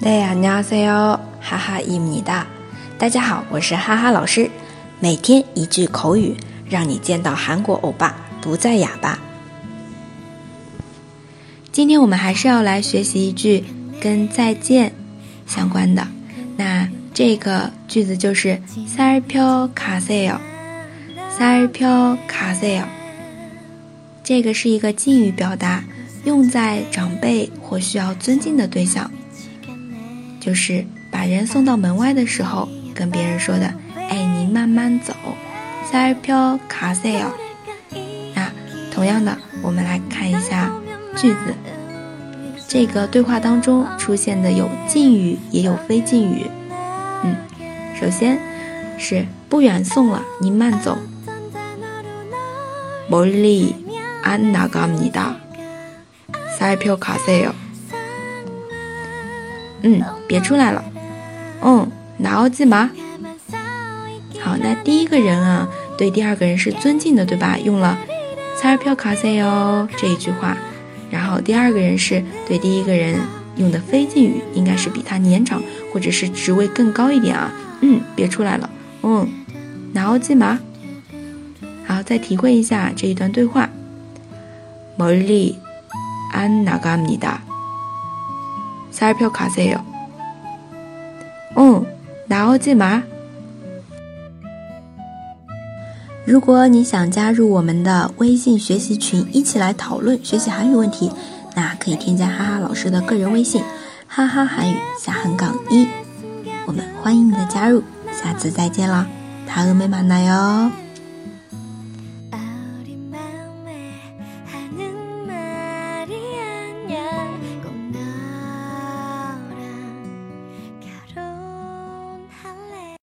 네 안녕하세요， 哈哈伊米哒。大家好，我是哈哈老师。每天一句口语，让你见到韩国欧巴不再哑巴。今天我们还是要来学习一句跟再见相关的。那这个句子就是살펴가세 요， 살펴가세 요。 这个是一个敬语表达，用在长辈或需要尊敬的对象。 就是把人送到门外的时候，跟别人说的：“哎，您慢慢走。”塞飘卡塞哦。那同样的，我们来看一下句子。这个对话当中出现的有敬语，也有非敬语。嗯，首先是不远送了，您慢走。멀리안나갑니 다。 塞飘卡塞哦。 嗯，别出来了。嗯，拿奥记吗？好，那第一个人啊，对第二个人是尊敬的，对吧？用了“塞尔飘卡塞哟”这一句话。然后第二个人是对第一个人用的非敬语，应该是比他年长或者是职位更高一点啊。嗯，别出来了。嗯，拿奥记吗？好，再体会一下这一段对话。멀리안나갑니 다。 彩票卡塞哟，嗯，拿欧记吗？如果你想加入我们的微信学习群，一起来讨论学习韩语问题，那可以添加哈哈老师的个人微信“哈哈韩语下横杠一”，我们欢迎你的加入。下次再见了，他和美满奶哟。